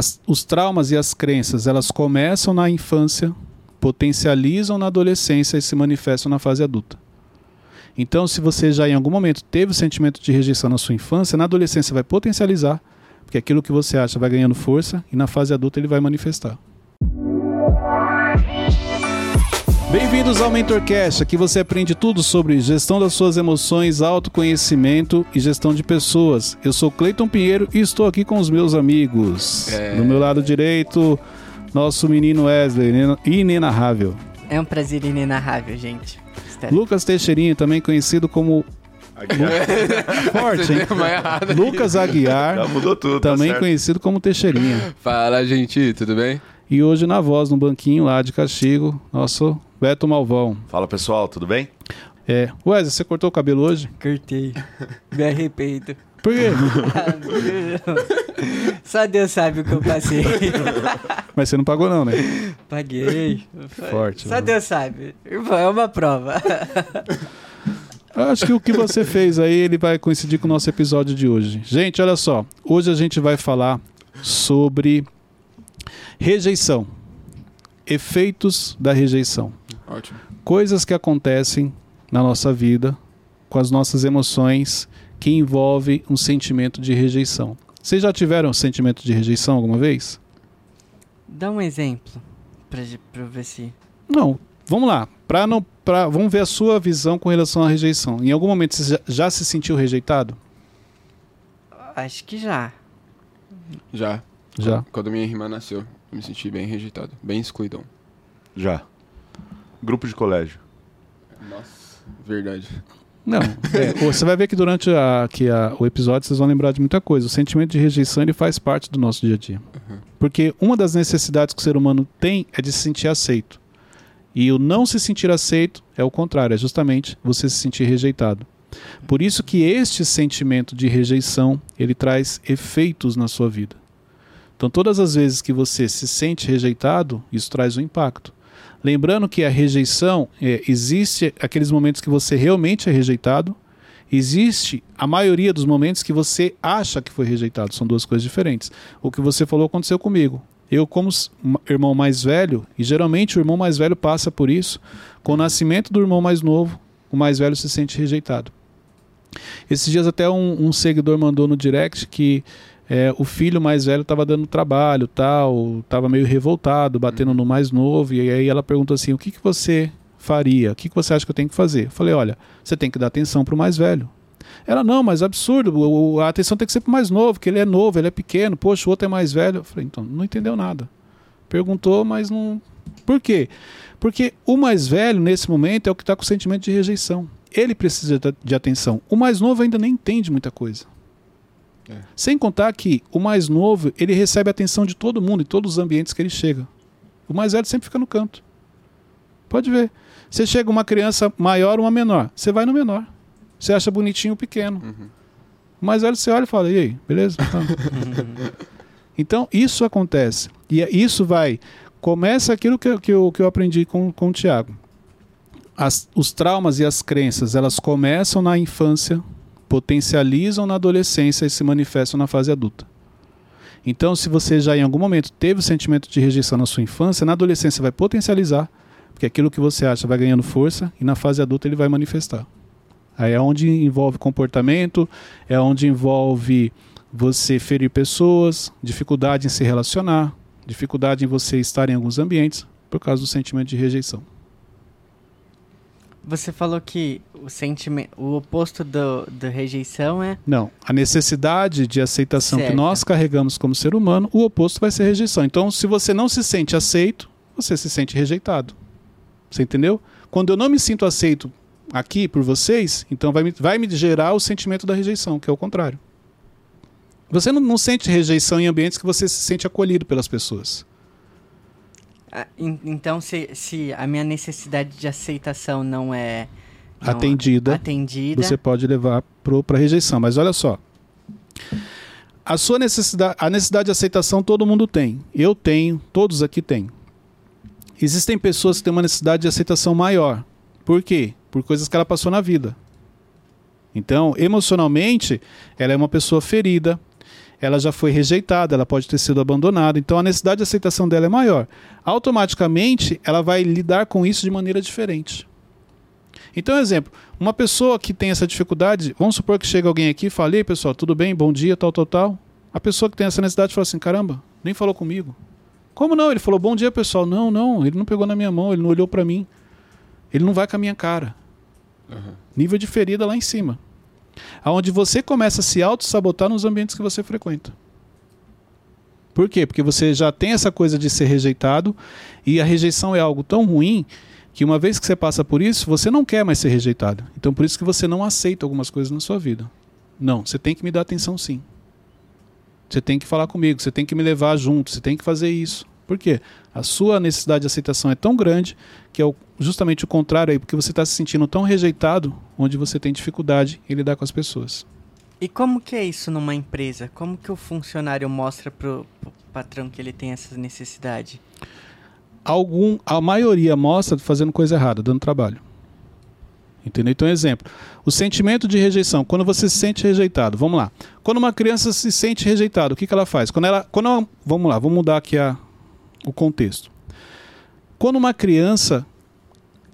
As- os traumas e as crenças, elas começam na infância, potencializam na adolescência e se manifestam na fase adulta. Então, se você já em algum momento teve o sentimento de rejeição na sua infância, na adolescência vai potencializar, porque aquilo que você acha vai ganhando força e na fase adulta ele vai manifestar. Bem-vindos ao MentorCast. Aqui você aprende tudo sobre gestão das suas emoções, autoconhecimento e gestão de pessoas. Eu sou Cleiton Pinheiro e estou aqui com os meus amigos. É. Do meu lado direito, nosso menino Wesley, inena- inenarrável. É um prazer inenarrável, gente. Estar- Lucas Teixeirinho, também conhecido como Forte, hein? Lucas Aguiar, Já mudou tudo, tá também certo. conhecido como Teixeirinha. Fala, gente, tudo bem? E hoje na voz, no banquinho lá de castigo, nosso Beto Malvão. Fala pessoal, tudo bem? É, Wesley, você cortou o cabelo hoje? Cortei. Me arrependo. Por quê? Só Deus sabe o que eu passei. Mas você não pagou não, né? Paguei. Forte, Só mano. Deus sabe. Irmão, É uma prova. Eu Acho que o que você fez aí, ele vai coincidir com o nosso episódio de hoje. Gente, olha só. Hoje a gente vai falar sobre rejeição. Efeitos da rejeição. Ótimo. Coisas que acontecem na nossa vida, com as nossas emoções, que envolve um sentimento de rejeição. Vocês já tiveram um sentimento de rejeição alguma vez? Dá um exemplo pra eu ver se. Não. Vamos lá. Pra não, pra, vamos ver a sua visão com relação à rejeição. Em algum momento você já, já se sentiu rejeitado? Acho que já. Já. Já. Quando minha irmã nasceu, eu me senti bem rejeitado, bem excluidão. Já. Grupo de colégio. Nossa, verdade. Não. É, você vai ver que durante a, que a- o episódio vocês vão lembrar de muita coisa. O sentimento de rejeição ele faz parte do nosso dia a dia. Uhum. Porque uma das necessidades que o ser humano tem é de se sentir aceito. E o não se sentir aceito é o contrário, é justamente você se sentir rejeitado. Por isso que este sentimento de rejeição, ele traz efeitos na sua vida. Então todas as vezes que você se sente rejeitado, isso traz um impacto. Lembrando que a rejeição, é, existe aqueles momentos que você realmente é rejeitado, existe a maioria dos momentos que você acha que foi rejeitado. São duas coisas diferentes. O que você falou aconteceu comigo. Eu, como irmão mais velho, e geralmente o irmão mais velho passa por isso, com o nascimento do irmão mais novo, o mais velho se sente rejeitado. Esses dias até um, um seguidor mandou no direct que é, o filho mais velho estava dando trabalho, tal, estava meio revoltado, batendo no mais novo, e aí ela perguntou assim: o que, que você faria? O que, que você acha que eu tenho que fazer? Eu falei: olha, você tem que dar atenção para o mais velho. Ela, não, mas absurdo, o- o- a atenção tem que ser pro mais novo, que ele é novo, ele é pequeno, poxa, o outro é mais velho. Eu falei, então, não entendeu nada. Perguntou, mas não. Por quê? Porque o mais velho, nesse momento, é o que está com sentimento de rejeição. Ele precisa de atenção. O mais novo ainda nem entende muita coisa. É. Sem contar que o mais novo, ele recebe a atenção de todo mundo, em todos os ambientes que ele chega. O mais velho sempre fica no canto. Pode ver. Você chega uma criança maior, uma menor. Você vai no menor. Você acha bonitinho o pequeno. Uhum. O mais velho você olha e fala, e aí, beleza? Tá. então, isso acontece. E é- isso vai. Começa aquilo que, eu- que, eu, que eu aprendi com, com o Tiago. As- os traumas e as crenças, elas começam na infância, potencializam na adolescência e se manifestam na fase adulta. Então, se você já em algum momento teve o sentimento de rejeição na sua infância, na adolescência vai potencializar, porque aquilo que você acha vai ganhando força e na fase adulta ele vai manifestar. Aí é onde envolve comportamento, é onde envolve você ferir pessoas, dificuldade em se relacionar, dificuldade em você estar em alguns ambientes por causa do sentimento de rejeição. Você falou que o sentimento. O oposto do, do rejeição é. Não, a necessidade de aceitação que Certo. nós carregamos como ser humano, o oposto vai ser rejeição. Então, se você não se sente aceito, você se sente rejeitado. Você entendeu? Quando eu não me sinto aceito aqui por vocês, então vai me, vai me gerar o sentimento da rejeição, que é o contrário. Você não, não sente rejeição em ambientes que você se sente acolhido pelas pessoas. Ah, en- Então, se, se a minha necessidade de aceitação não é. não Atendida. Atendida. você pode levar para rejeição. Mas olha só. A sua necessidade, a necessidade de aceitação todo mundo tem. Eu tenho, todos aqui têm. Existem pessoas que têm uma necessidade de aceitação maior. Por quê? Por coisas que ela passou na vida. Então, emocionalmente, ela é uma pessoa ferida, ela já foi rejeitada, ela pode ter sido abandonada, então a necessidade de aceitação dela é maior. Automaticamente, ela vai lidar com isso de maneira diferente. Então, exemplo, uma pessoa que tem essa dificuldade, vamos supor que chega alguém aqui e fala, ei pessoal, tudo bem, bom dia, tal, tal, tal. A pessoa que tem essa necessidade fala assim, caramba, nem falou comigo. Como não? Ele falou, bom dia pessoal. Não, não, ele não pegou na minha mão, ele não olhou para mim. Ele não vai com a minha cara. Uhum. Nível de ferida lá em cima. Aonde você começa a se auto-sabotar nos ambientes que você frequenta. Por quê? Porque você já tem essa coisa de ser rejeitado e a rejeição é algo tão ruim que uma vez que você passa por isso, você não quer mais ser rejeitado. Então por isso que você não aceita algumas coisas na sua vida. Não, você tem que me dar atenção sim. Você tem que falar comigo, você tem que me levar junto, você tem que fazer isso. Por quê? A sua necessidade de aceitação é tão grande que é justamente o contrário aí, porque você está se sentindo tão rejeitado, onde você tem dificuldade em lidar com as pessoas. E como que é isso numa empresa? Como que o funcionário mostra pro, pro patrão que ele tem essa necessidade? Algum, a maioria mostra fazendo coisa errada, dando trabalho. Entendeu? Então, exemplo, o sentimento de rejeição, quando você se sente rejeitado, vamos lá. Quando uma criança se sente rejeitada, o que, que ela faz? Quando ela, quando ela, vamos lá, vamos mudar aqui a, o contexto. Quando uma criança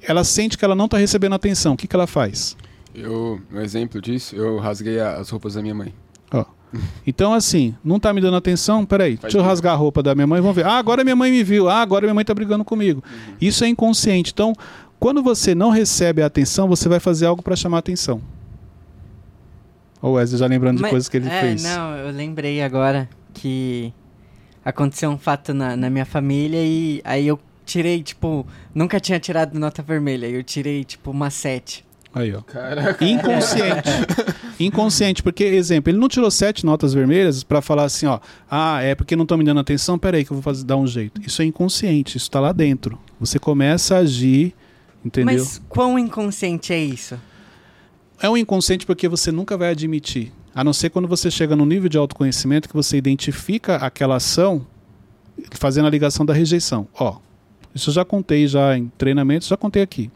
ela sente que ela não está recebendo atenção, o que, que ela faz? Eu, um exemplo disso, eu rasguei as roupas da minha mãe. Ó. Então, assim, não tá me dando atenção? Peraí, Faz deixa eu bem. rasgar a roupa da minha mãe e vamos ver. Ah, agora minha mãe me viu. Ah, agora minha mãe tá brigando comigo. Isso é inconsciente. Então, quando você não recebe a atenção, você vai fazer algo para chamar a atenção. Ó, o Wesley já lembrando de Mas- coisas que ele é, fez. Não, eu lembrei agora que aconteceu um fato na, na minha família e aí eu tirei, tipo, nunca tinha tirado nota vermelha. Eu tirei, tipo, uma 7. Aí, ó. Caraca. Inconsciente. Inconsciente, porque, exemplo, ele não tirou sete notas vermelhas para falar assim, ó, ah, é porque não estão me dando atenção, peraí que eu vou fazer, dar um jeito. Isso é inconsciente, isso tá lá dentro. Você começa a agir, entendeu? Mas quão inconsciente é isso? É um inconsciente porque você nunca vai admitir. A não ser quando você chega no nível de autoconhecimento que você identifica aquela ação fazendo a ligação da rejeição. Ó, isso eu já contei já em treinamentos, já contei aqui.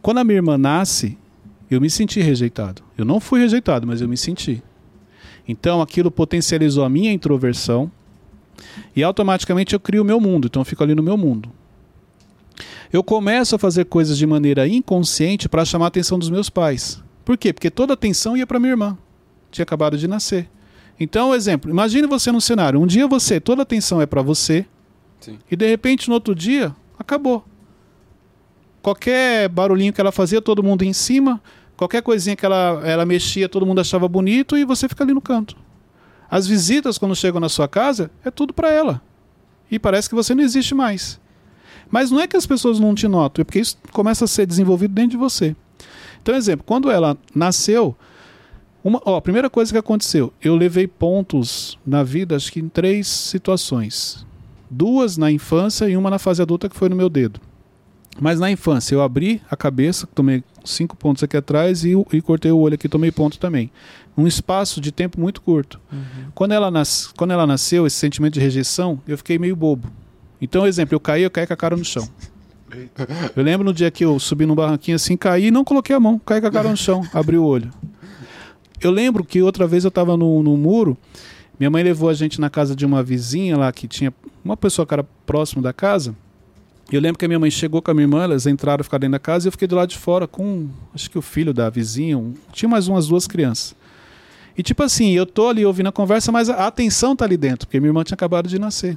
Quando a minha irmã nasce, eu me senti rejeitado. Eu não fui rejeitado, mas eu me senti. Então aquilo potencializou a minha introversão e automaticamente eu crio o meu mundo. Então eu fico ali no meu mundo. Eu começo a fazer coisas de maneira inconsciente para chamar a atenção dos meus pais. Por quê? Porque toda a atenção ia para minha irmã. Tinha acabado de nascer. Então, exemplo, imagine você num cenário. Um dia você, toda a atenção é para você, Sim. e de repente no outro dia, acabou. Qualquer barulhinho que ela fazia, todo mundo em cima. Qualquer coisinha que ela, ela mexia, todo mundo achava bonito e você fica ali no canto. As visitas, quando chegam na sua casa, é tudo para ela. E parece que você não existe mais. Mas não é que as pessoas não te notam, é porque isso começa a ser desenvolvido dentro de você. Então, exemplo, quando ela nasceu, uma, ó, a primeira coisa que aconteceu, eu levei pontos na vida, acho que em três situações. Duas na infância e uma na fase adulta, que foi no meu dedo. Mas na infância, eu abri a cabeça, tomei cinco pontos aqui atrás e, e cortei o olho aqui, tomei ponto também. Um espaço de tempo muito curto. Quando, ela nas, quando ela nasceu, esse sentimento de rejeição, eu fiquei meio bobo. Então, exemplo, eu caí, eu caí com a cara no chão. Eu lembro no dia que eu subi num barranquinho assim, caí e não coloquei a mão, caí com a cara no chão, abri o olho. Eu lembro que outra vez eu estava no, no muro, minha mãe levou a gente na casa de uma vizinha lá que tinha uma pessoa era próximo da casa. E eu lembro que a minha mãe chegou com a minha irmã, elas entraram, ficaram dentro da casa e eu fiquei do lado de fora com, acho que o filho da vizinha, um- tinha mais umas duas crianças. E tipo assim, eu tô ali ouvindo a conversa, mas a a atenção tá ali dentro, porque minha irmã tinha acabado de nascer.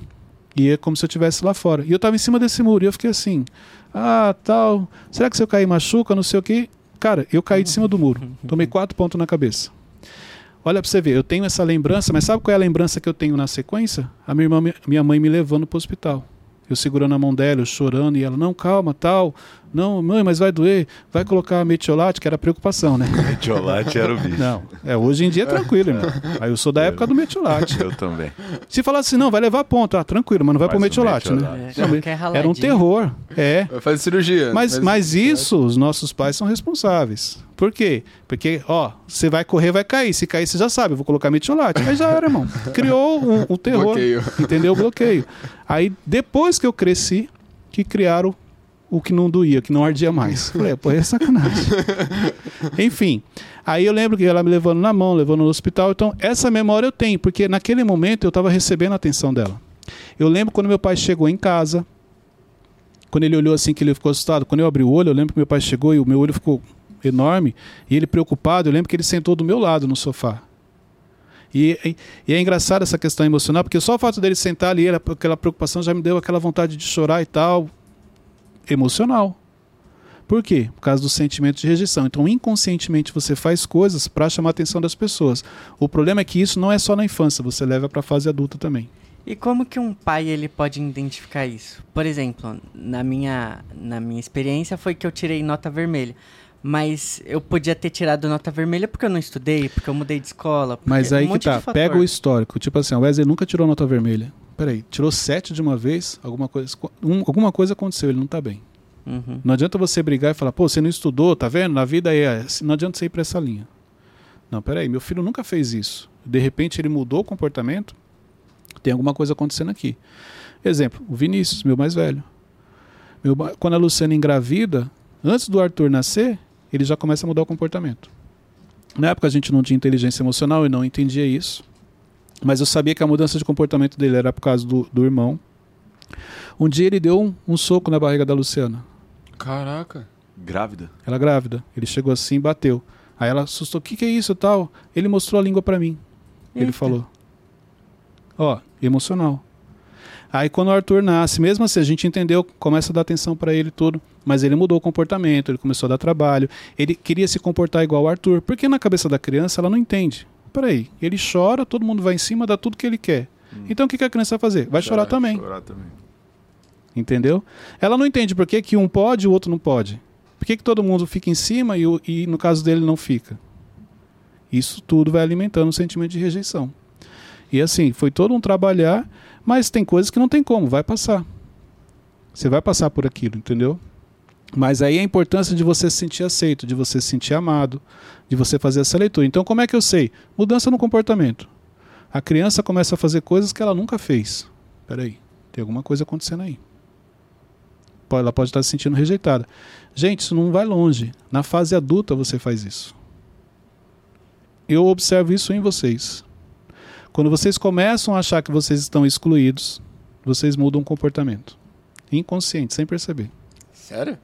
E é como se eu estivesse lá fora. E eu tava em cima desse muro e eu fiquei assim, ah, tal, será que se eu cair machuca, não sei o quê? Cara, eu caí de cima do muro. Tomei quatro pontos na cabeça. Olha pra você ver, eu tenho essa lembrança, mas sabe qual é a lembrança que eu tenho na sequência? A minha, irmã, minha mãe me levando pro hospital. Eu segurando a mão dela, eu chorando, e ela, não, calma, tal. Não, mãe, mas vai doer. Vai colocar metiolate, que era preocupação, né? Metiolate era o bicho. Não, é, hoje em dia é tranquilo, irmão. Aí eu sou da época do metiolate. Eu também. Se falasse assim, não, vai levar ponto, ah, tranquilo, mas não vai pro Mas o metiolate, né? metiolate. É, era um terror, é. Vai fazer cirurgia. Mas, mas isso, os nossos pais são responsáveis. Por quê? Porque, ó, você vai correr, vai cair. Se cair, você já sabe, eu vou colocar metiolate. Aí já era, irmão. Criou um, um terror. Bloqueio. Entendeu? O bloqueio. Aí, depois que eu cresci, que criaram o que não doía, que não ardia mais. Falei, pô, é sacanagem. Enfim, aí eu lembro que ela me levando na mão, levando no hospital. Então, essa memória eu tenho, porque naquele momento eu estava recebendo a atenção dela. Eu lembro quando meu pai chegou em casa, quando ele olhou assim, que ele ficou assustado. Quando eu abri o olho, eu lembro que meu pai chegou e o meu olho ficou enorme. E ele preocupado, eu lembro que ele sentou do meu lado no sofá. E, e, e é engraçado essa questão emocional, porque só o fato dele sentar ali, aquela preocupação já me deu aquela vontade de chorar e tal. Emocional. Por quê? Por causa do sentimento de rejeição. Então, inconscientemente, você faz coisas para chamar a atenção das pessoas. O problema é que isso não é só na infância, você leva para a fase adulta também. E como que um pai ele pode identificar isso? Por exemplo, na minha, na minha experiência foi que eu tirei nota vermelha. Mas eu podia ter tirado nota vermelha porque eu não estudei, porque eu mudei de escola. Mas aí um que tá, pega o histórico. Tipo assim, o Wesley nunca tirou nota vermelha. Peraí, tirou sete de uma vez, alguma coisa, um, alguma coisa aconteceu, ele não tá bem. Uhum. Não adianta você brigar e falar, pô, você não estudou, tá vendo? Na vida é assim. Não adianta você ir pra essa linha. Não, peraí, meu filho nunca fez isso. De repente ele mudou o comportamento, tem alguma coisa acontecendo aqui. Exemplo, o Vinícius, meu mais velho. Meu, quando a Luciana engravida, antes do Arthur nascer, ele já começa a mudar o comportamento. Na época a gente não tinha inteligência emocional e não entendia isso. Mas eu sabia que a mudança de comportamento dele era por causa do, do irmão. Um dia ele deu um, um, soco na barriga da Luciana. Caraca. Grávida? Ela grávida. Ele chegou assim e bateu. Aí ela assustou. O que, que é isso tal? Ele mostrou a língua para mim. Eita. Ele falou. Ó, emocional. Aí quando o Arthur nasce, mesmo assim, a gente entendeu, começa a dar atenção para ele tudo, mas ele mudou o comportamento, ele começou a dar trabalho, ele queria se comportar igual o Arthur, porque na cabeça da criança ela não entende. Peraí, ele chora, todo mundo vai em cima, dá tudo que ele quer. Hum. Então o que, que a criança vai fazer? Vai chorar, chorar também. Chorar também. Entendeu? Ela não entende por que, que um pode e o outro não pode. Por que, que todo mundo fica em cima e, e no caso dele não fica? Isso tudo vai alimentando o sentimento de rejeição. E assim, foi todo um trabalhar, mas tem coisas que não tem como, vai passar. Você vai passar por aquilo, entendeu? Mas aí a importância de você se sentir aceito, de você se sentir amado, de você fazer essa leitura. Então, como é que eu sei? Mudança no comportamento. A criança começa a fazer coisas que ela nunca fez. Peraí, tem alguma coisa acontecendo aí. Ela pode estar se sentindo rejeitada. Gente, isso não vai longe. Na fase adulta você faz isso. Eu observo isso em vocês. Quando vocês começam a achar que vocês estão excluídos, vocês mudam o comportamento. Inconsciente, sem perceber. Sério?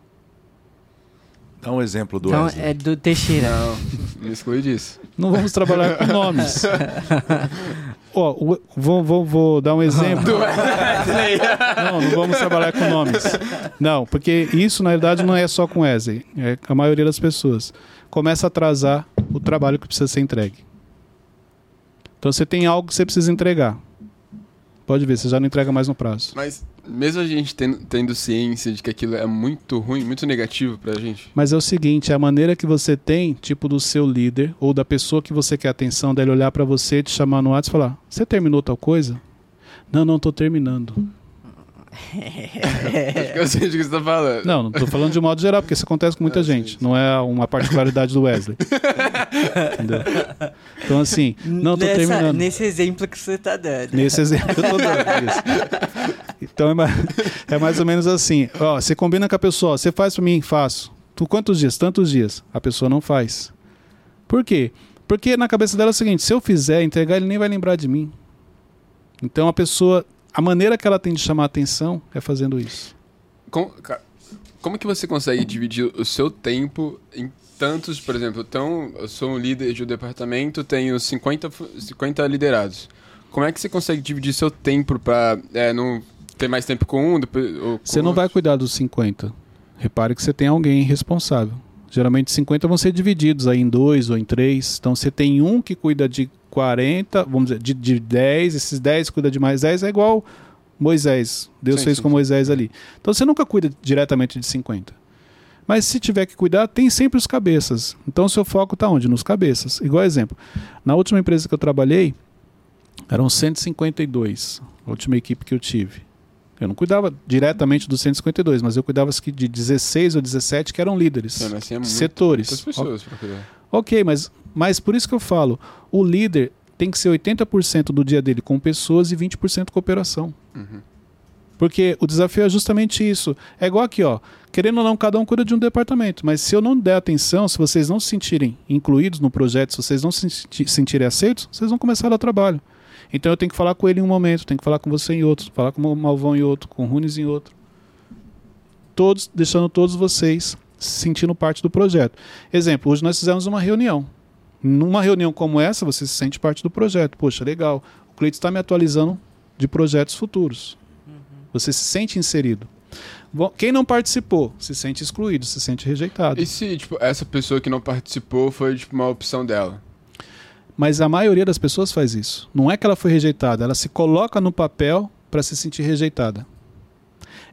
Dá um exemplo do Então Wesley. é do Teixeira. Não, me exclui disso. Não vamos trabalhar com nomes. Ó, o- vou, vou, vou dar um exemplo. Não, não vamos trabalhar com nomes. Não, porque isso na verdade não é só com Wesley, é a maioria das pessoas. Começa a atrasar o trabalho que precisa ser entregue. Então você tem algo que você precisa entregar. Pode ver, você já não entrega mais no prazo. Mas mesmo a gente tendo, tendo ciência de que aquilo é muito ruim, muito negativo pra gente. Mas é o seguinte, é a maneira que você tem, tipo do seu líder ou da pessoa que você quer atenção, dele olhar pra você, te chamar no WhatsApp e falar: "Você terminou tal coisa?" Não, não tô terminando. Acho que eu sei de que você tá falando. Não, não tô falando de modo geral, porque isso acontece com muita Ah, gente. sim, Não é uma particularidade do Wesley. Entendeu? Então, assim, não tô Nessa- terminando. Nesse exemplo que você tá dando. Nesse exemplo que eu tô dando. Isso. Então é mais, é mais ou menos assim. Ó, você combina com a pessoa, você faz pra mim, faço. Tu quantos dias? Tantos dias. A pessoa não faz. Por quê? Porque na cabeça dela é o seguinte: se eu fizer, entregar, ele nem vai lembrar de mim. Então a pessoa. A maneira que ela tem de chamar a atenção é fazendo isso. Como, como que você consegue dividir o seu tempo em tantos, por exemplo, então, eu sou um líder de um departamento, tenho 50, fu- 50 liderados. Como é que você consegue dividir seu tempo pra é, não ter mais tempo com um? depois- com Você não vai outro? cuidar dos 50. Repare que você tem alguém responsável. Geralmente 50 vão ser divididos aí em dois ou em três. Então você tem um que cuida de 40, vamos dizer, de, de 10, esses 10 cuida de mais 10, é igual Moisés. Deus Sim, fez sim, com sim. Moisés ali. Então você nunca cuida diretamente de 50. Mas se tiver que cuidar, tem sempre os cabeças. Então o seu foco está onde? Nos cabeças. Igual exemplo. Na última empresa que eu trabalhei, eram 152, a última equipe que eu tive. Eu não cuidava diretamente dos 152, mas eu cuidava de 16 ou 17 que eram líderes, É, mas é setores. Muitas pessoas pra cuidar. Ok, mas, mas por isso que eu falo, o líder tem que ser 80% do dia dele com pessoas e 20% com operação. Uhum. Porque o desafio é justamente isso. É igual aqui, ó. Querendo ou não, cada um cuida de um departamento. Mas se eu não der atenção, se vocês não se sentirem incluídos no projeto, se vocês não se senti- sentirem aceitos, vocês vão começar a dar trabalho. Então eu tenho que falar com ele em um momento, tenho que falar com você em outro, falar com o Malvão em outro, com o Runes em outro. Todos, deixando todos vocês se sentindo parte do projeto. Exemplo, hoje nós fizemos uma reunião. Numa reunião como essa, você se sente parte do projeto. Poxa, legal. O Cleiton está me atualizando de projetos futuros. Você se sente inserido. Quem não participou se sente excluído, se sente rejeitado. E se, tipo, essa pessoa que não participou foi, tipo, uma opção dela? Mas a maioria das pessoas faz isso. Não é que ela foi rejeitada, ela se coloca no papel para se sentir rejeitada.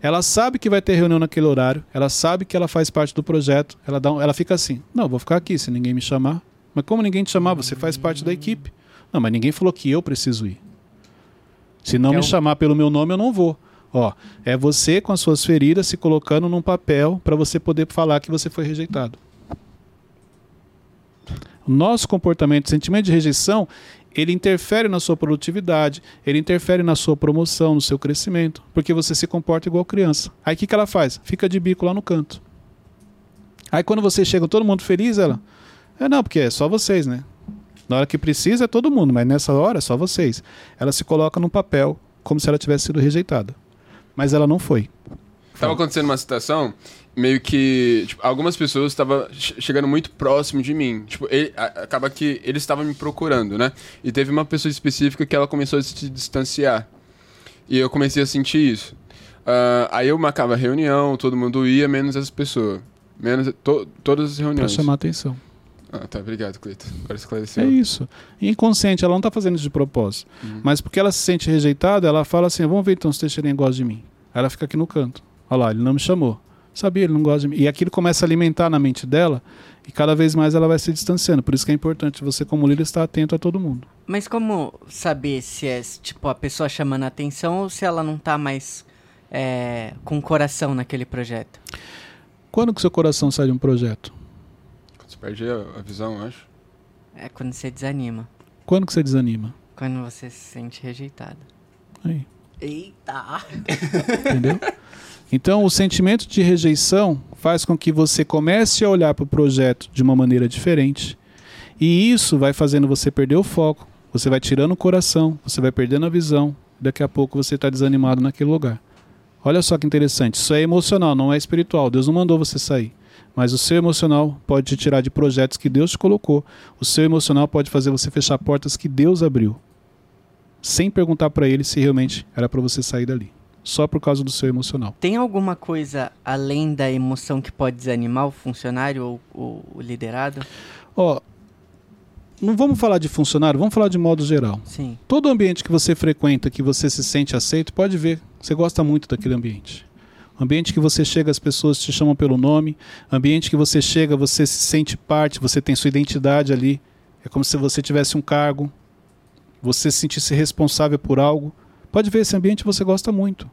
Ela sabe que vai ter reunião naquele horário, ela sabe que ela faz parte do projeto, ela, dá um- ela fica assim: não, vou ficar aqui se ninguém me chamar. Mas como ninguém te chamar, você faz parte da equipe. Não, mas ninguém falou que eu preciso ir. Se não Então- me chamar pelo meu nome, eu não vou. Ó, é você com as suas feridas se colocando num papel para você poder falar que você foi rejeitado. Nosso comportamento, sentimento de rejeição, ele interfere na sua produtividade, ele interfere na sua promoção, no seu crescimento, porque você se comporta igual criança. Aí o que, que ela faz? Fica de bico lá no canto. Aí quando você chega todo mundo feliz, ela. É não, porque é só vocês, né? Na hora que precisa é todo mundo, mas nessa hora é só vocês. Ela se coloca num papel como se ela tivesse sido rejeitada. Mas ela não foi. Tava acontecendo uma situação meio que tipo, algumas pessoas estavam che- chegando muito próximo de mim. Tipo, ele- a- acaba que eles estavam me procurando, né? E teve uma pessoa específica que ela começou a se distanciar. E eu comecei a sentir isso. Ah, aí eu marcava reunião, todo mundo ia, menos essa pessoa. Menos to- todas as Pra reuniões. chamar atenção. Ah, tá, obrigado, Cleiton. Agora esclareceu. É isso. Inconsciente, ela não está fazendo isso de propósito. Uhum. Mas porque ela se sente rejeitada, ela fala assim: vamos ver então se o Teixeirinha gosta de mim. Aí ela fica aqui no canto. Olha lá, ele não me chamou. Sabia, ele não gosta de mim. E aquilo começa a alimentar na mente dela e cada vez mais ela vai se distanciando. Por isso que é importante você, como líder, estar atento a todo mundo. Mas como saber se é, tipo, a pessoa chamando a atenção ou se ela não tá mais é, com coração naquele projeto? Quando que seu coração sai de um projeto? Você perde a, a visão, eu acho. É quando você desanima. Quando que você desanima? Quando você se sente rejeitado. Aí, Eita! entendeu? Então, o sentimento de rejeição faz com que você comece a olhar para o projeto de uma maneira diferente. E isso vai fazendo você perder o foco. Você vai tirando o coração, você vai perdendo a visão. Daqui a pouco você está desanimado naquele lugar. Olha só que interessante. Isso é emocional, não é espiritual. Deus não mandou você sair. Mas o seu emocional pode te tirar de projetos que Deus te colocou. O seu emocional pode fazer você fechar portas que Deus abriu. Sem perguntar para ele se realmente era para você sair dali. Só por causa do seu emocional. Tem alguma coisa além da emoção que pode desanimar o funcionário ou o, o liderado? Ó, não vamos falar de funcionário, vamos falar de modo geral. Sim. Todo ambiente que você frequenta, que você se sente aceito, pode ver. Você gosta muito daquele ambiente. Ambiente que você chega, as pessoas te chamam pelo nome. Ambiente que você chega, você se sente parte, você tem sua identidade ali. É como se você tivesse um cargo. Você se sentisse responsável por algo. Pode ver, esse ambiente você gosta muito.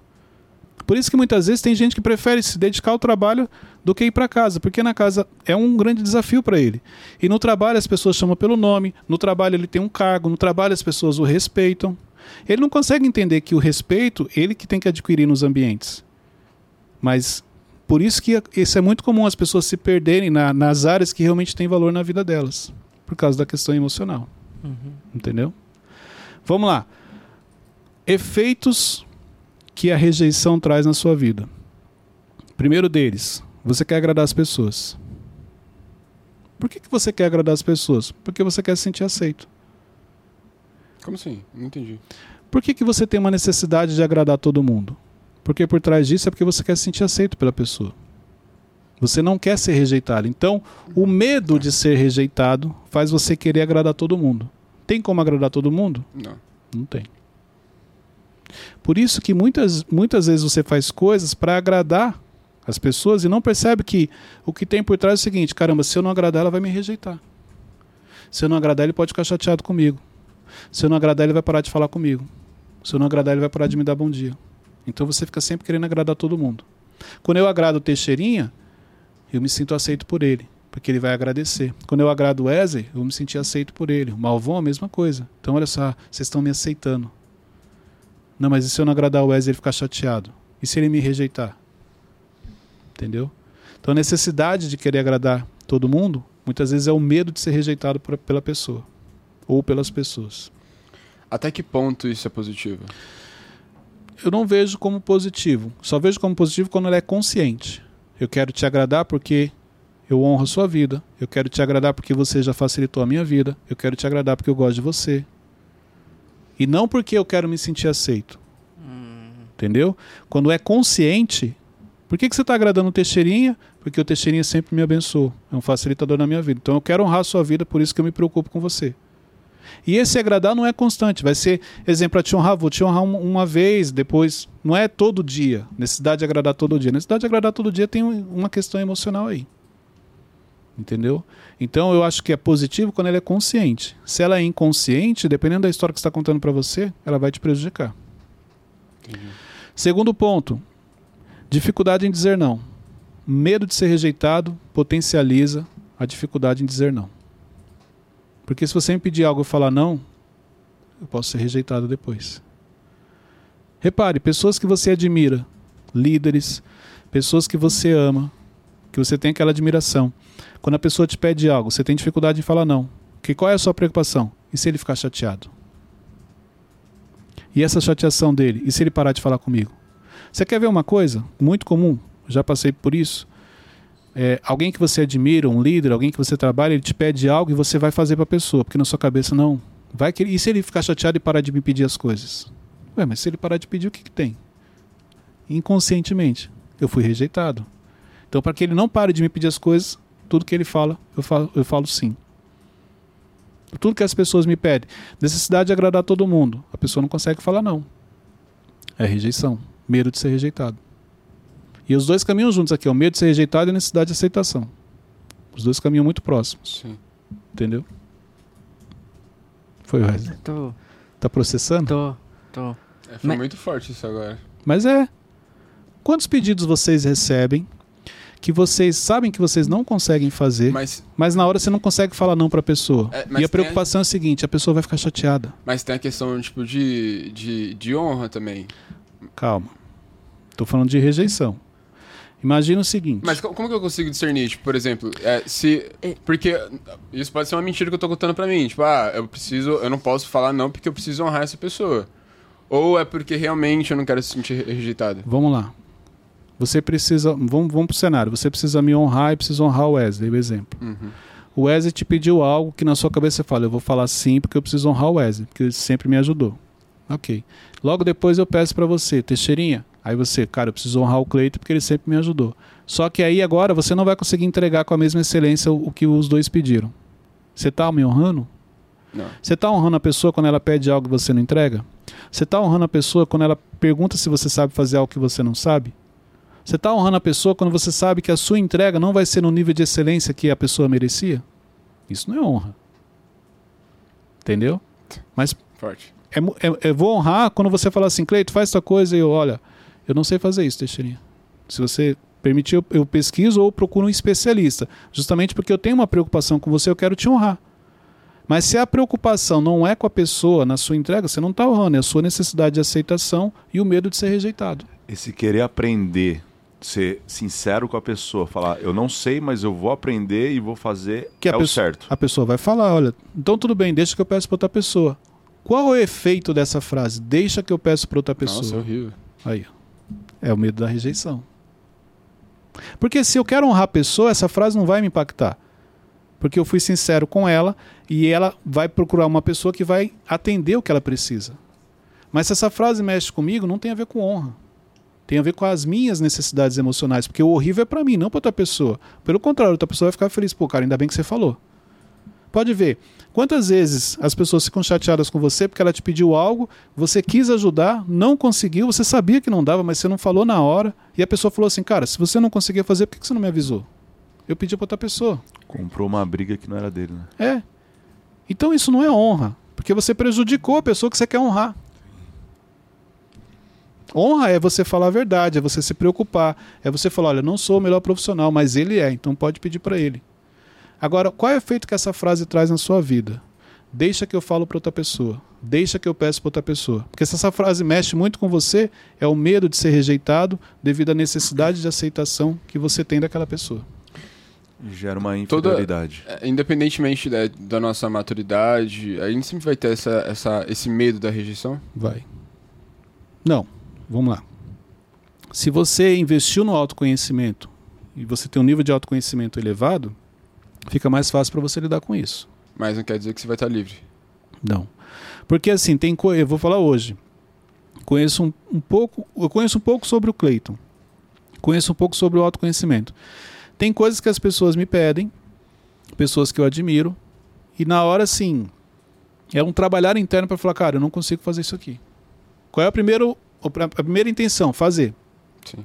Por isso que muitas vezes tem gente que prefere se dedicar ao trabalho do que ir para casa, porque na casa é um grande desafio para ele. E no trabalho as pessoas chamam pelo nome, no trabalho ele tem um cargo, no trabalho as pessoas o respeitam. Ele não consegue entender que o respeito ele que tem que adquirir nos ambientes. Mas por isso que isso é muito comum as pessoas se perderem na- nas áreas que realmente têm valor na vida delas, por causa da questão emocional. Uhum. Entendeu? Vamos lá. Efeitos que a rejeição traz na sua vida. Primeiro deles, você quer agradar as pessoas. Por que, que você quer agradar as pessoas? Porque você quer se sentir aceito. Como assim? Não entendi. Por que, que você tem uma necessidade de agradar todo mundo? Porque por trás disso é porque você quer se sentir aceito pela pessoa. Você não quer ser rejeitado. Então, o medo de ser rejeitado faz você querer agradar todo mundo. Tem como agradar todo mundo? Não. Não tem. Por isso que muitas, muitas vezes você faz coisas para agradar as pessoas e não percebe que o que tem por trás é o seguinte: caramba, se eu não agradar, ela vai me rejeitar. Se eu não agradar, ele pode ficar chateado comigo. Se eu não agradar, ele vai parar de falar comigo. Se eu não agradar, ele vai parar de me dar bom dia. Então você fica sempre querendo agradar todo mundo. Quando eu agrado o Teixeirinha, eu me sinto aceito por ele, porque ele vai agradecer. Quando eu agrado o Wesley, eu me senti aceito por ele. O Malvão, a mesma coisa. Então, olha só, vocês estão me aceitando. Não, mas e se eu não agradar o Wesley, ele ficar chateado? E se ele me rejeitar? Entendeu? Então a necessidade de querer agradar todo mundo, muitas vezes é o medo de ser rejeitado por- pela pessoa ou pelas pessoas. Até que ponto isso é positivo? Eu não vejo como positivo. Só vejo como positivo quando ela é consciente. Eu quero te agradar porque eu honro a sua vida. Eu quero te agradar porque você já facilitou a minha vida. Eu quero te agradar porque eu gosto de você. E não porque eu quero me sentir aceito. Entendeu? Quando é consciente, por que, que você está agradando o Teixeirinha? Porque o Teixeirinha sempre me abençoou. É um facilitador na minha vida. Então eu quero honrar a sua vida, por isso que eu me preocupo com você. E esse agradar não é constante. Vai ser, exemplo, para te honrar, vou te honrar um- uma vez, depois. Não é todo dia. Necessidade de agradar todo dia. Necessidade de agradar todo dia tem um- uma questão emocional aí. Entendeu? Então eu acho que é positivo quando ela é consciente. Se ela é inconsciente, dependendo da história que está contando para você, ela vai te prejudicar. Segundo ponto, dificuldade em dizer não. Medo de ser rejeitado potencializa a dificuldade em dizer não. Porque se você me pedir algo e falar não, eu posso ser rejeitado depois. Repare, pessoas que você admira, líderes, pessoas que você ama, que você tem aquela admiração. Quando a pessoa te pede algo, você tem dificuldade em falar não. Que qual é a sua preocupação? E se ele ficar chateado? E essa chateação dele? E se ele parar de falar comigo? Você quer ver uma coisa muito comum? Já passei por isso. É, alguém que você admira, um líder, alguém que você trabalha, ele te pede algo e você vai fazer para a pessoa, porque na sua cabeça não. Vai que, e se ele ficar chateado e parar de me pedir as coisas? Ué, mas se ele parar de pedir, o que, que tem? Inconscientemente, eu fui rejeitado. Então, para que ele não pare de me pedir as coisas, tudo que ele fala, eu falo, eu falo sim. Tudo que as pessoas me pedem, necessidade de agradar todo mundo, a pessoa não consegue falar não. É rejeição, medo de ser rejeitado. E os dois caminham juntos aqui, o medo de ser rejeitado e a necessidade de aceitação. Os dois caminham muito próximos, Sim. entendeu? Foi, Wesley. Tô, Tá processando? tô, tô. É, foi Mas- muito forte isso agora. Mas é. Quantos pedidos vocês recebem que vocês sabem que vocês não conseguem fazer, mas, Mas, na hora você não consegue falar não para a pessoa? É, e a preocupação é a seguinte: a pessoa vai ficar chateada. mas tem a questão, tipo, de, de, de honra também. Calma. Tô falando de rejeição. Imagina o seguinte. Mas co- como que eu consigo discernir? Tipo, por exemplo, é, se. É. Porque isso pode ser uma mentira que eu tô contando pra mim. Tipo, ah, eu preciso. Eu não posso falar não porque eu preciso honrar essa pessoa. Ou é porque realmente eu não quero se sentir re- rejeitado. Vamos lá. Você precisa. Vamos, vamos pro cenário. Você precisa me honrar e precisa honrar o Wesley, o exemplo. Uhum. O Wesley te pediu algo que na sua cabeça você fala, eu vou falar sim porque eu preciso honrar o Wesley, porque ele sempre me ajudou. Ok. Logo depois eu peço pra você, Teixeirinha. Aí você, cara, eu preciso honrar o Cleito porque ele sempre me ajudou. Só que aí agora você não vai conseguir entregar com a mesma excelência o, o que os dois pediram. Você tá me honrando? Não. Você tá honrando a pessoa quando ela pede algo e você não entrega? Você tá honrando a pessoa quando ela pergunta se você sabe fazer algo que você não sabe? Você tá honrando a pessoa quando você sabe que a sua entrega não vai ser no nível de excelência que a pessoa merecia? Isso não é honra. Entendeu? Mas Forte. é, é, eu vou honrar quando você falar assim, Cleito, faz tua coisa e eu, olha, eu não sei fazer isso, Teixeirinha. Se você permitir, eu, eu pesquiso ou procuro um especialista. Justamente porque eu tenho uma preocupação com você, eu quero te honrar. Mas se a preocupação não é com a pessoa na sua entrega, você não está honrando, é a sua necessidade de aceitação e o medo de ser rejeitado. Esse querer aprender, ser sincero com a pessoa, falar, eu não sei, mas eu vou aprender e vou fazer Que a é o pessoa- certo. A pessoa vai falar, olha, então tudo bem, deixa que eu peço para outra pessoa. Qual é o efeito dessa frase? Deixa que eu peço para outra pessoa. Nossa, é horrível. Aí, ó. É o medo da rejeição. Porque se eu quero honrar a pessoa, essa frase não vai me impactar. Porque eu fui sincero com ela e ela vai procurar uma pessoa que vai atender o que ela precisa. Mas se essa frase mexe comigo, não tem a ver com honra. Tem a ver com as minhas necessidades emocionais. Porque o horrível é pra mim, não pra outra pessoa. Pelo contrário, outra pessoa vai ficar feliz. Pô, cara, ainda bem que você falou. Pode ver. Quantas vezes as pessoas ficam chateadas com você porque ela te pediu algo, você quis ajudar, não conseguiu, você sabia que não dava, mas você não falou na hora, e a pessoa falou assim: Cara, se você não conseguia fazer, por que você não me avisou? Eu pedi pra outra pessoa. Comprou uma briga que não era dele, né? É. Então isso não é honra, porque você prejudicou a pessoa que você quer honrar. Honra é você falar a verdade, é você se preocupar, é você falar, olha, eu não sou o melhor profissional, mas ele é, então pode pedir para ele. Agora, qual é o efeito que essa frase traz na sua vida? Deixa que eu falo para outra pessoa. Deixa que eu peço para outra pessoa. Porque se essa frase mexe muito com você, é o medo de ser rejeitado devido à necessidade de aceitação que você tem daquela pessoa. Gera uma Toda- infidelidade. É, Independentemente da, da nossa maturidade, a gente sempre vai ter essa, essa, esse medo da rejeição? Vai. Não. Vamos lá. Se você investiu no autoconhecimento e você tem um nível de autoconhecimento elevado, fica mais fácil para você lidar com isso. Mas não quer dizer que você vai estar livre. Não. Porque assim, tem co- eu vou falar hoje. Conheço um, um pouco, eu conheço um pouco sobre o Cleiton. Conheço um pouco sobre o autoconhecimento. Tem coisas que as pessoas me pedem, pessoas que eu admiro, e na hora assim, é um trabalhar interno para falar, cara, eu não consigo fazer isso aqui. Qual é a primeira, a primeira intenção? Fazer. Sim.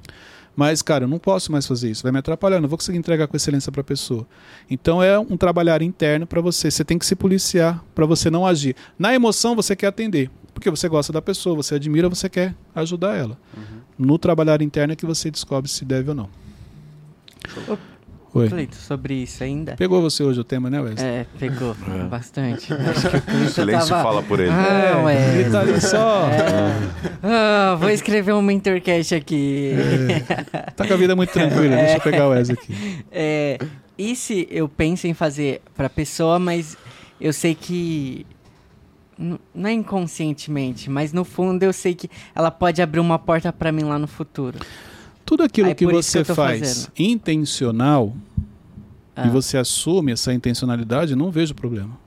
Mas, cara, eu não posso mais fazer isso, vai me atrapalhar, eu não vou conseguir entregar com excelência para a pessoa. Então é um trabalhar interno para você. Você tem que se policiar para você não agir. Na emoção você quer atender, porque você gosta da pessoa, você admira, você quer ajudar ela. No trabalhar interno é que você descobre se deve ou não. Oi. Cleito, sobre isso ainda. Pegou você hoje o tema, né, Wesley? É, pegou É. bastante. Acho que o Cleito silêncio tava... fala por ele. Ah, ué. ele tá ali só. Ah, vou escrever um mentorcast aqui. Tá com a vida muito tranquila. Deixa eu pegar o Wesley aqui. É, e se eu penso em fazer pra pessoa, mas eu sei que. Não é inconscientemente, mas no fundo eu sei que ela pode abrir uma porta pra mim lá no futuro. Tudo aquilo Aí, que você que faz fazendo. intencional Ah, e você assume essa intencionalidade, não vejo problema.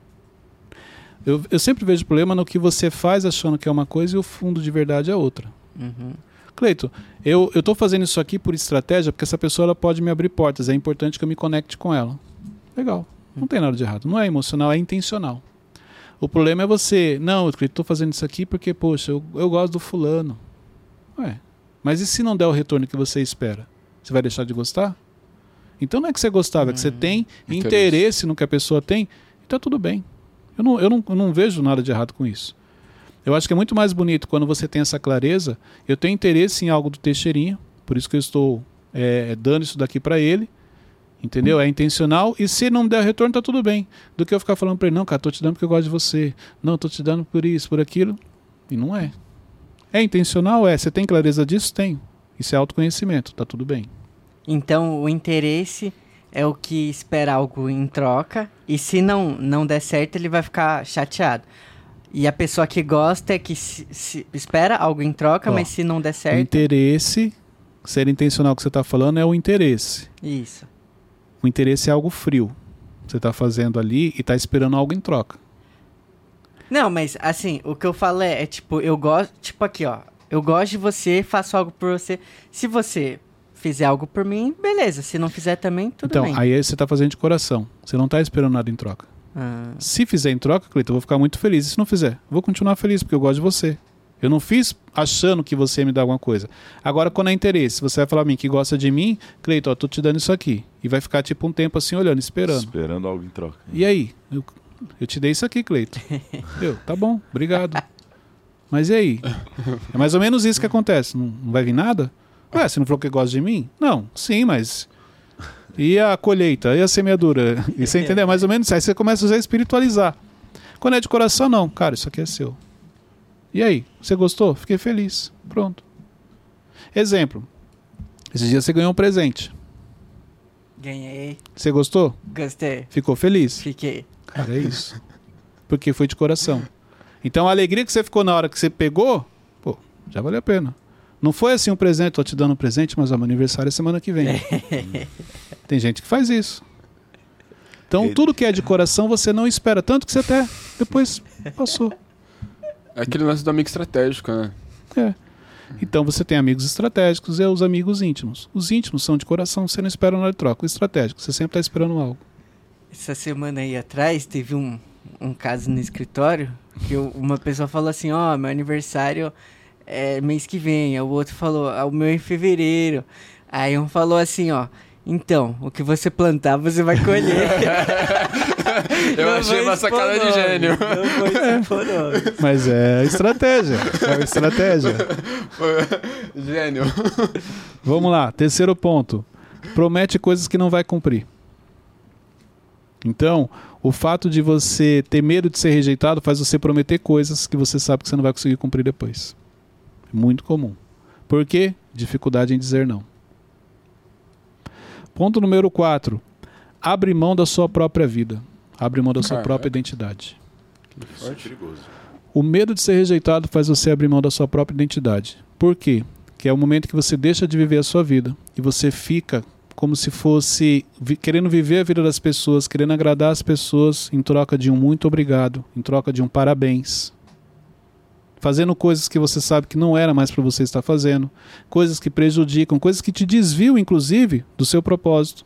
Eu, eu sempre vejo problema no que você faz achando que é uma coisa e o fundo de verdade é outra. uhum. Cleito, eu estou fazendo isso aqui por estratégia porque essa pessoa ela pode me abrir portas. É importante que eu me conecte com ela. Legal. Não tem nada de errado. Não é emocional, é intencional. O problema é você. Não, Cleito, estou fazendo isso aqui porque, poxa, eu, eu gosto do fulano. Ué, mas e se não der o retorno que você espera? Você vai deixar de gostar? Então não é que você gostava, é que você Hum. tem interesse. Interesse. no que a pessoa tem e tá tudo bem. Eu não, eu, não, eu não vejo nada de errado com isso. Eu acho que é muito mais bonito quando você tem essa clareza. Eu tenho interesse em algo do Teixeirinha, por isso que eu estou é, dando isso daqui para ele. Entendeu? É intencional. E se não der retorno, tá tudo bem. Do que eu ficar falando para ele, não, cara, tô te dando porque eu gosto de você. Não, tô te dando por isso, por aquilo. E não é. É intencional? É. Você tem clareza disso? Tenho. Isso é autoconhecimento, tá tudo bem. Então o interesse é o que espera algo em troca. E se não, não der certo, ele vai ficar chateado. E a pessoa que gosta é que se- se espera algo em troca, Ó, mas se não der O certo. interesse, ser intencional que você está falando é o interesse. Isso. O interesse é algo frio. Você está fazendo ali e está esperando algo em troca. Não, mas assim, o que eu falo é, é tipo, eu gosto. Tipo aqui, ó. Eu gosto de você, faço algo por você. Se você fizer algo por mim, beleza. Se não fizer também, tudo então, bem. aí você está fazendo de coração. Você não está esperando nada em troca. Ah, Se fizer em troca, Cleiton, eu vou ficar muito feliz. E se não fizer, eu vou continuar feliz porque eu gosto de você. Eu não fiz achando que você ia me dar alguma coisa. Agora, quando é interesse, você vai falar a mim que gosta de mim, Cleiton, ó, tô te dando isso aqui. E vai ficar tipo um tempo assim olhando, esperando. Esperando algo em troca. E aí? Eu, eu te dei isso aqui, Cleiton. Eu, tá bom, obrigado. Mas e aí? É mais ou menos isso que acontece. Não, não vai vir nada? Ué, você não falou que gosta de mim? Não, sim, mas. E a colheita? E a semeadura? E você entendeu? É Mais ou menos isso. Aí você começa a espiritualizar. Quando é de coração, não. Cara, isso aqui é seu. E aí? Você gostou? Fiquei feliz. Pronto. Exemplo. Esses dias você ganhou um presente. ganhei, Você gostou? gostei, Ficou feliz? fiquei. Cara, é isso. Porque foi de coração. Então a alegria que você ficou na hora que você pegou, pô, já valeu a pena. Não foi assim um presente, tô te dando um presente, mas ó, meu aniversário é semana que vem. Tem gente que faz isso. Então tudo que é de coração você não espera, tanto que você até depois passou. É aquele lance do amigo estratégico, né? É. Então você tem amigos estratégicos e os amigos íntimos. Os íntimos são de coração, você não espera nada de troca. O estratégico, você sempre está esperando algo. Essa semana aí atrás teve um, um caso no escritório que eu- uma pessoa falou assim, ó, meu aniversário é mês que vem. Aí o outro falou, ah, o meu é em fevereiro. Aí um falou assim, ó, então, o que você plantar, você vai colher. Eu Não achei uma sacada de gênio. Mas é estratégia. É estratégia. Gênio. Vamos lá, terceiro ponto. Promete coisas que não vai cumprir. Então, o fato de você ter medo de ser rejeitado faz você prometer coisas que você sabe que você não vai conseguir cumprir depois. Muito comum. Por quê? Dificuldade em dizer não. Ponto número 4. Abre mão da sua própria vida. Abre mão da sua própria identidade. Isso é perigoso. O medo de ser rejeitado faz você abrir mão da sua própria identidade. Por quê? Que é o momento que você deixa de viver a sua vida e você fica como se fosse vi- querendo viver a vida das pessoas, querendo agradar as pessoas em troca de um muito obrigado, em troca de um parabéns. Fazendo coisas que você sabe que não era mais para você estar fazendo, coisas que prejudicam, coisas que te desviam inclusive do seu propósito.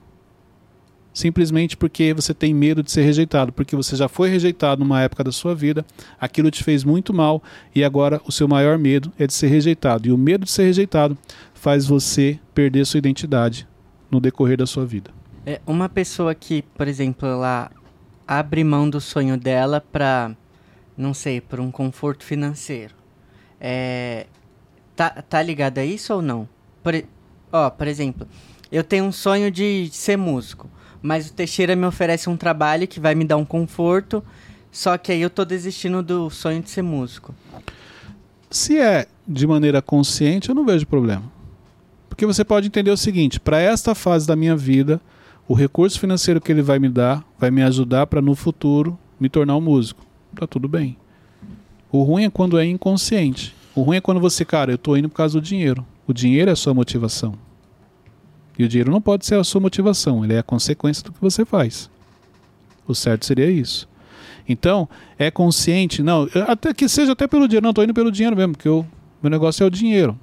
Simplesmente porque você tem medo de ser rejeitado, porque você já foi rejeitado numa época da sua vida, aquilo te fez muito mal e agora o seu maior medo é de ser rejeitado. E o medo de ser rejeitado faz você perder sua identidade no decorrer da sua vida. É, uma pessoa que, por exemplo, ela abre mão do sonho dela pra, não sei, por um conforto financeiro. É, tá, tá ligado a isso ou não? Por, ó, por exemplo, eu tenho um sonho de ser músico, mas o Teixeira me oferece um trabalho que vai me dar um conforto, só que aí eu tô desistindo do sonho de ser músico. Se é de maneira consciente, eu não vejo problema. Porque você pode entender o seguinte: para esta fase da minha vida, o recurso financeiro que ele vai me dar vai me ajudar para no futuro me tornar um músico. Tá tudo bem. O ruim é quando é inconsciente. O ruim é quando você, cara, eu tô indo por causa do dinheiro. O dinheiro é a sua motivação. E o dinheiro não pode ser a sua motivação, ele é a consequência do que você faz. O certo seria isso. Então, é consciente, não, até que seja até pelo dinheiro, não, tô indo pelo dinheiro mesmo, porque o meu negócio é o dinheiro.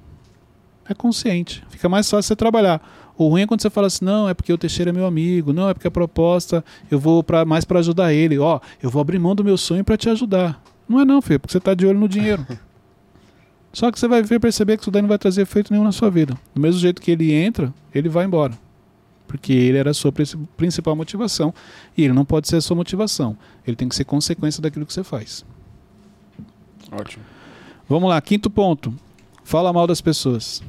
É consciente, fica mais fácil você trabalhar. O ruim é quando você fala assim, não, é porque o Teixeira é meu amigo, não, é porque a proposta eu vou pra, mais para ajudar ele, ó, eu vou abrir mão do meu sonho para te ajudar. Não é não, filho, porque você tá de olho no dinheiro. Só que você vai ver perceber que isso daí não vai trazer efeito nenhum na sua vida. Do mesmo jeito que ele entra, ele vai embora. Porque ele era a sua princi- principal motivação. E ele não pode ser a sua motivação. Ele tem que ser consequência daquilo que você faz. Ótimo. Vamos lá, quinto ponto. Fala mal das pessoas.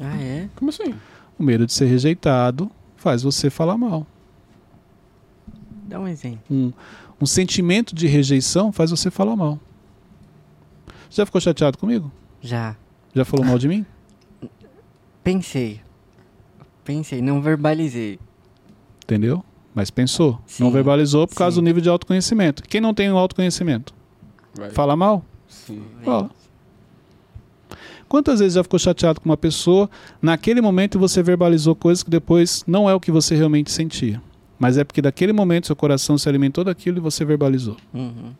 Ah, é? Como assim? O medo de ser rejeitado faz você falar mal. Dá um exemplo. Um, um sentimento de rejeição faz você falar mal. Já ficou chateado comigo? Já. Já falou mal de mim? Pensei. Pensei, não verbalizei. Entendeu? Mas pensou. Sim, Não verbalizou por causa sim. do nível de autoconhecimento. Quem não tem o autoconhecimento? Vai. Fala mal? Sim. Fala. Quantas vezes já ficou chateado com uma pessoa, naquele momento você verbalizou coisas que depois não é o que você realmente sentia. Mas é porque daquele momento seu coração se alimentou daquilo e você verbalizou. Uhum.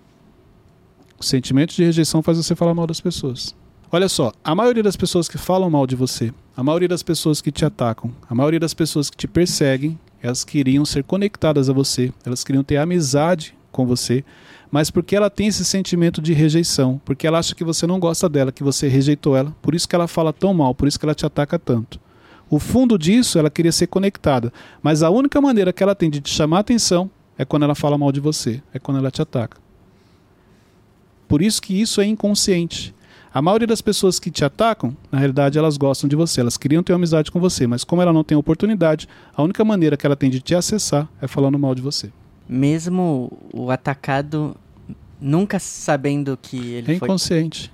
O sentimento de rejeição faz você falar mal das pessoas. Olha só, a maioria das pessoas que falam mal de você, a maioria das pessoas que te atacam, a maioria das pessoas que te perseguem, elas queriam ser conectadas a você, elas queriam ter amizade com você, mas porque ela tem esse sentimento de rejeição, porque ela acha que você não gosta dela, que você rejeitou ela, por isso que ela fala tão mal, por isso que ela te ataca tanto. O fundo disso, ela queria ser conectada, mas a única maneira que ela tem de te chamar atenção é quando ela fala mal de você, é quando ela te ataca. Por isso que isso é inconsciente. A maioria das pessoas que te atacam, na realidade, elas gostam de você, elas queriam ter uma amizade com você, mas como ela não tem oportunidade, a única maneira que ela tem de te acessar é falando mal de você. Mesmo o atacado nunca sabendo que ele É foi. inconsciente.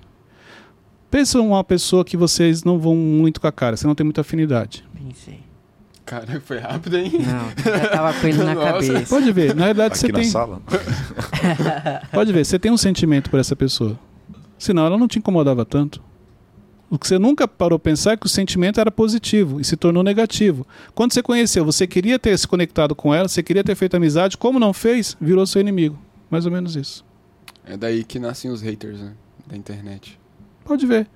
Pensa uma pessoa que vocês não vão muito com a cara, você não tem muita afinidade. Pensei. Cara, foi rápido, hein? Não, já tava com ele na Nossa. cabeça. Pode ver, na realidade você Aqui na tem. sala? Pode ver, você tem um sentimento por essa pessoa. Senão ela não te incomodava tanto. O que você nunca parou a pensar é que o sentimento era positivo e se tornou negativo. Quando você conheceu, você queria ter se conectado com ela, você queria ter feito amizade, como não fez, virou seu inimigo. Mais ou menos isso. É daí que nascem os haters, né? Da internet. Pode ver.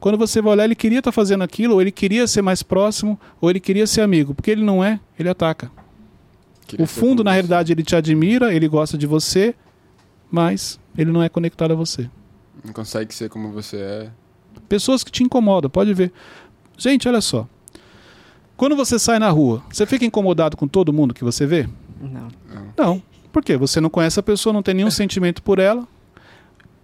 Quando você vai olhar, ele queria estar fazendo aquilo, ou ele queria ser mais próximo, ou ele queria ser amigo. Porque ele não é, ele ataca. Queria O fundo, na realidade, ele te admira, ele gosta de você, mas ele não é conectado a você. Não consegue ser como você é. Pessoas que te incomodam, pode ver. Gente, olha só. Quando você sai na rua, você fica incomodado com todo mundo que você vê? Não. Não. Por quê? Você não conhece a pessoa, não tem nenhum sentimento por ela.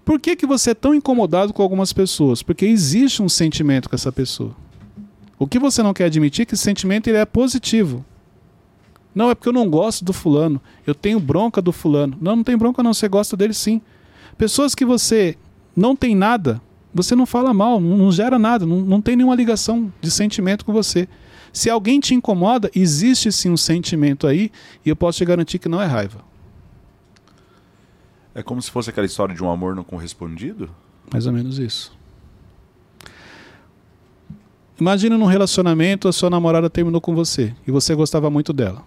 Por que, que você é tão incomodado com algumas pessoas? Porque existe um sentimento com essa pessoa. O que você não quer admitir é que esse sentimento ele é positivo. Não, é porque eu não gosto do fulano. Eu tenho bronca do fulano. Não, não tem bronca não, você gosta dele sim. Pessoas que você não tem nada, você não fala mal, não, não gera nada, não, não tem nenhuma ligação de sentimento com você. Se alguém te incomoda, existe sim um sentimento aí, e eu posso te garantir que não é raiva. É como se fosse aquela história de um amor não correspondido? Mais ou menos isso. Imagina num relacionamento, a sua namorada terminou com você e você gostava muito dela.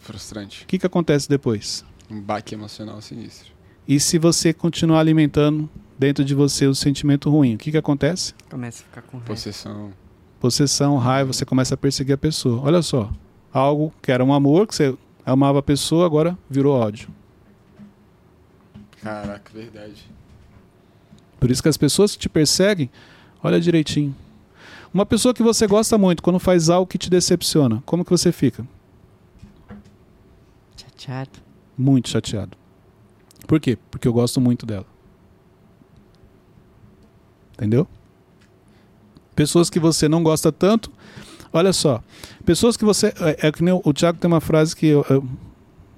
Frustrante. O que, que acontece depois? Um baque emocional sinistro. E se você continuar alimentando dentro de você o sentimento ruim, o que, que acontece? Começa a ficar com raiva. Possessão. Possessão, raiva, você começa a perseguir a pessoa. Olha só, algo que era um amor, que você amava a pessoa, agora virou ódio. Caraca, verdade. Por isso que as pessoas que te perseguem, olha direitinho. Uma pessoa que você gosta muito, quando faz algo que te decepciona, como que você fica? Chateado. Muito chateado. Por quê? Porque eu gosto muito dela. Entendeu? Pessoas que você não gosta tanto, olha só. Pessoas que você. É, é que o, o Tiago tem uma frase que, eu- eu-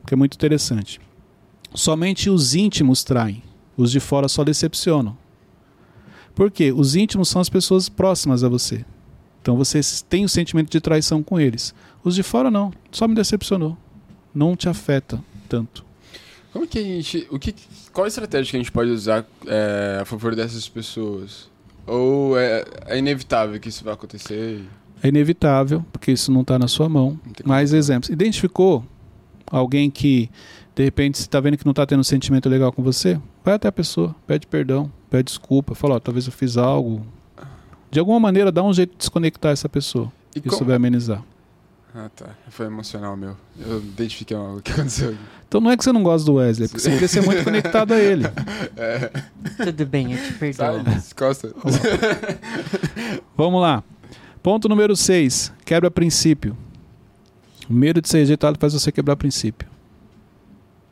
que é muito interessante. Somente os íntimos traem, os de fora só decepcionam. Por quê? Os íntimos são as pessoas próximas a você. Então você tem o sentimento de traição com eles. Os de fora não, só me decepcionou. Não te afeta tanto. Como que a gente. O que, qual a estratégia que a gente pode usar é, a favor dessas pessoas? Ou é, é inevitável que isso vai acontecer? É inevitável, porque isso não está na sua mão. Mais exemplos. Identificou alguém que, de repente, você está vendo que não está tendo um sentimento legal com você? Vai até a pessoa, pede perdão, pede desculpa, fala, ó, talvez eu fiz algo. De alguma maneira, dá um jeito de desconectar essa pessoa. E Isso como- vai amenizar. Ah, tá. Foi emocional meu. Eu identifiquei algo que aconteceu. aqui. Então não é que você não gosta do Wesley, é porque você queria ser muito conectado a ele. É, Tudo bem, eu te perdoo. sabe? Costa. Vamos lá. Ponto número 6. Quebra princípio. O medo de ser rejeitado faz você quebrar princípio.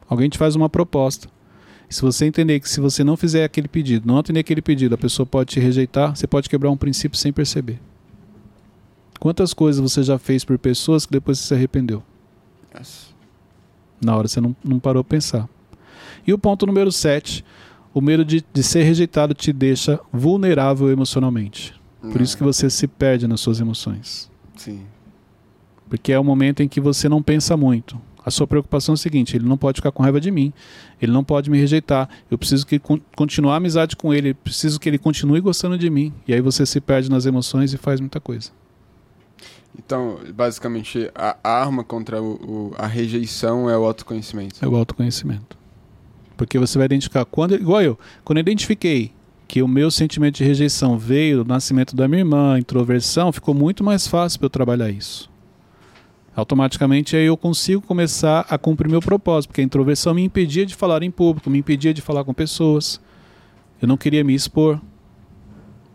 Alguém te faz uma proposta. E se você entender que se você não fizer aquele pedido, não atender aquele pedido, a pessoa pode te rejeitar, você pode quebrar um princípio sem perceber. Quantas coisas você já fez por pessoas que depois você se arrependeu? Yes. Na hora você não, não parou pra pensar. E o ponto número 7. O medo de, de ser rejeitado te deixa vulnerável emocionalmente. Por isso que você se perde nas suas emoções. Sim. Porque é o momento em que você não pensa muito. A sua preocupação é o seguinte: ele não pode ficar com raiva de mim, ele não pode me rejeitar, eu preciso que con continuar a amizade com ele, preciso que ele continue gostando de mim. E aí você se perde nas emoções e faz muita coisa. Então, basicamente, a arma contra o, o- a rejeição é o autoconhecimento. É o autoconhecimento. Porque você vai identificar, quando, igual eu, quando eu identifiquei que o meu sentimento de rejeição veio do nascimento da minha irmã, introversão, ficou muito mais fácil para eu trabalhar isso. Automaticamente aí eu consigo começar a cumprir meu propósito, porque a introversão me impedia de falar em público, me impedia de falar com pessoas. Eu não queria me expor.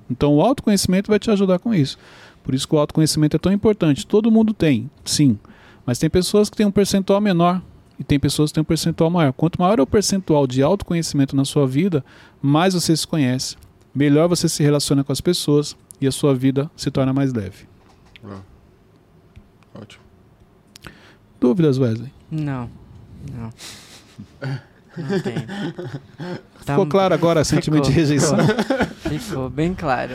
Então o autoconhecimento vai te ajudar com isso. Por isso que o autoconhecimento é tão importante. Todo mundo tem, sim. Mas tem pessoas que têm um percentual menor e tem pessoas que têm um percentual maior. Quanto maior é o percentual de autoconhecimento na sua vida, mais você se conhece, melhor você se relaciona com as pessoas e a sua vida se torna mais leve. Uau. Ótimo. Dúvidas, Wesley? Não. Não. Não tem. Tá Ficou claro agora o sentimento de rejeição? Ficou, ficou bem claro.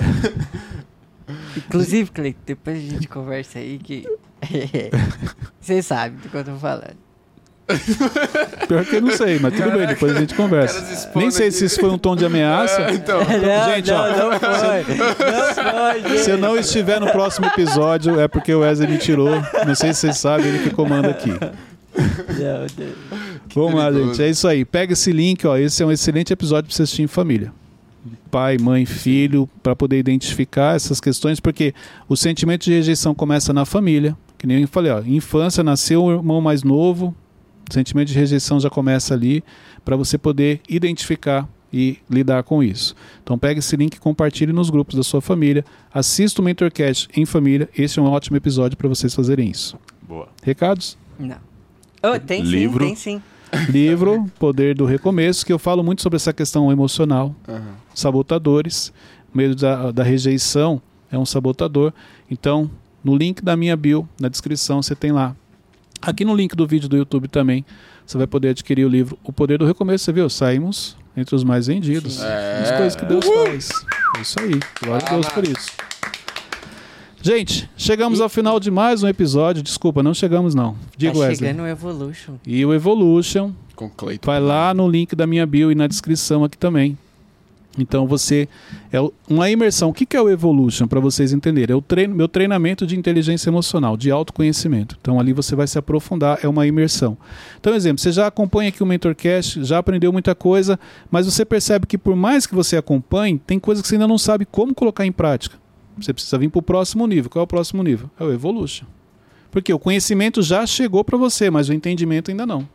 Inclusive, Cleiton, depois a gente conversa aí que. Você sabe do que eu tô falando. Pior que eu não sei, mas tudo bem, depois a gente conversa. Nem sei aqui. se isso foi um tom de ameaça. É, então. Não, Gente, não, ó, não foi. Não foi, Se eu não estiver no próximo episódio, é porque o Wesley me tirou. Não sei se vocês sabem, ele que comanda aqui. Vamos lá, gente. É isso aí. Pega esse link, ó. Esse é um excelente episódio para você assistir em família. Pai, mãe, filho, para poder identificar essas questões, porque o sentimento de rejeição começa na família. Que nem eu falei, ó. Infância, nasceu o irmão mais novo, o sentimento de rejeição já começa ali, para você poder identificar e lidar com isso. Então pega esse link e compartilhe nos grupos da sua família. Assista o Mentorcast em família. Esse é um ótimo episódio para vocês fazerem isso. Boa. Recados? Não. Oh, tem Livro. sim, tem sim. Livro Poder do Recomeço, que eu falo muito sobre essa questão emocional, Aham. sabotadores, medo da, da rejeição é um sabotador. Então, no link da minha bio, na descrição, você tem lá Aqui no link do vídeo do YouTube também, você vai poder adquirir o livro O Poder do Recomeço. Você viu? Saímos entre os mais vendidos. É. As coisas que Deus faz. É isso aí. Glória a Deus por isso. Gente, chegamos ao final de mais um episódio. Desculpa, não chegamos não. Digo tá Wesley. chegando o Evolution. E o Evolution Com Cleiton. vai lá no link da minha bio e na descrição aqui também. Então você é uma imersão. O que que é o Evolution para vocês entenderem? É o treino, meu treinamento de inteligência emocional, de autoconhecimento. Então ali você vai se aprofundar, é uma imersão. Então, exemplo, você já acompanha aqui o Mentorcast, já aprendeu muita coisa, mas você percebe que por mais que você acompanhe, tem coisas que você ainda não sabe como colocar em prática. Você precisa vir para o próximo nível. Qual é o próximo nível? É o Evolution. Porque o conhecimento já chegou para você, mas o entendimento ainda não.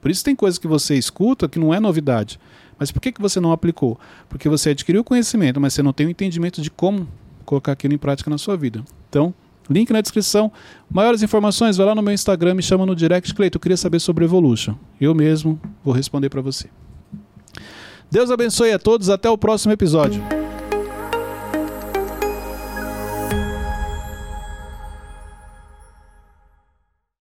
Por isso tem coisas que você escuta que não é novidade. Mas por que, que você não aplicou? Porque você adquiriu o conhecimento, mas você não tem o entendimento de como colocar aquilo em prática na sua vida. Então, link na descrição. Maiores informações, vai lá no meu Instagram, me chama no direct. Cleito, eu queria saber sobre Evolution. Eu mesmo vou responder para você. Deus abençoe a todos, até o próximo episódio.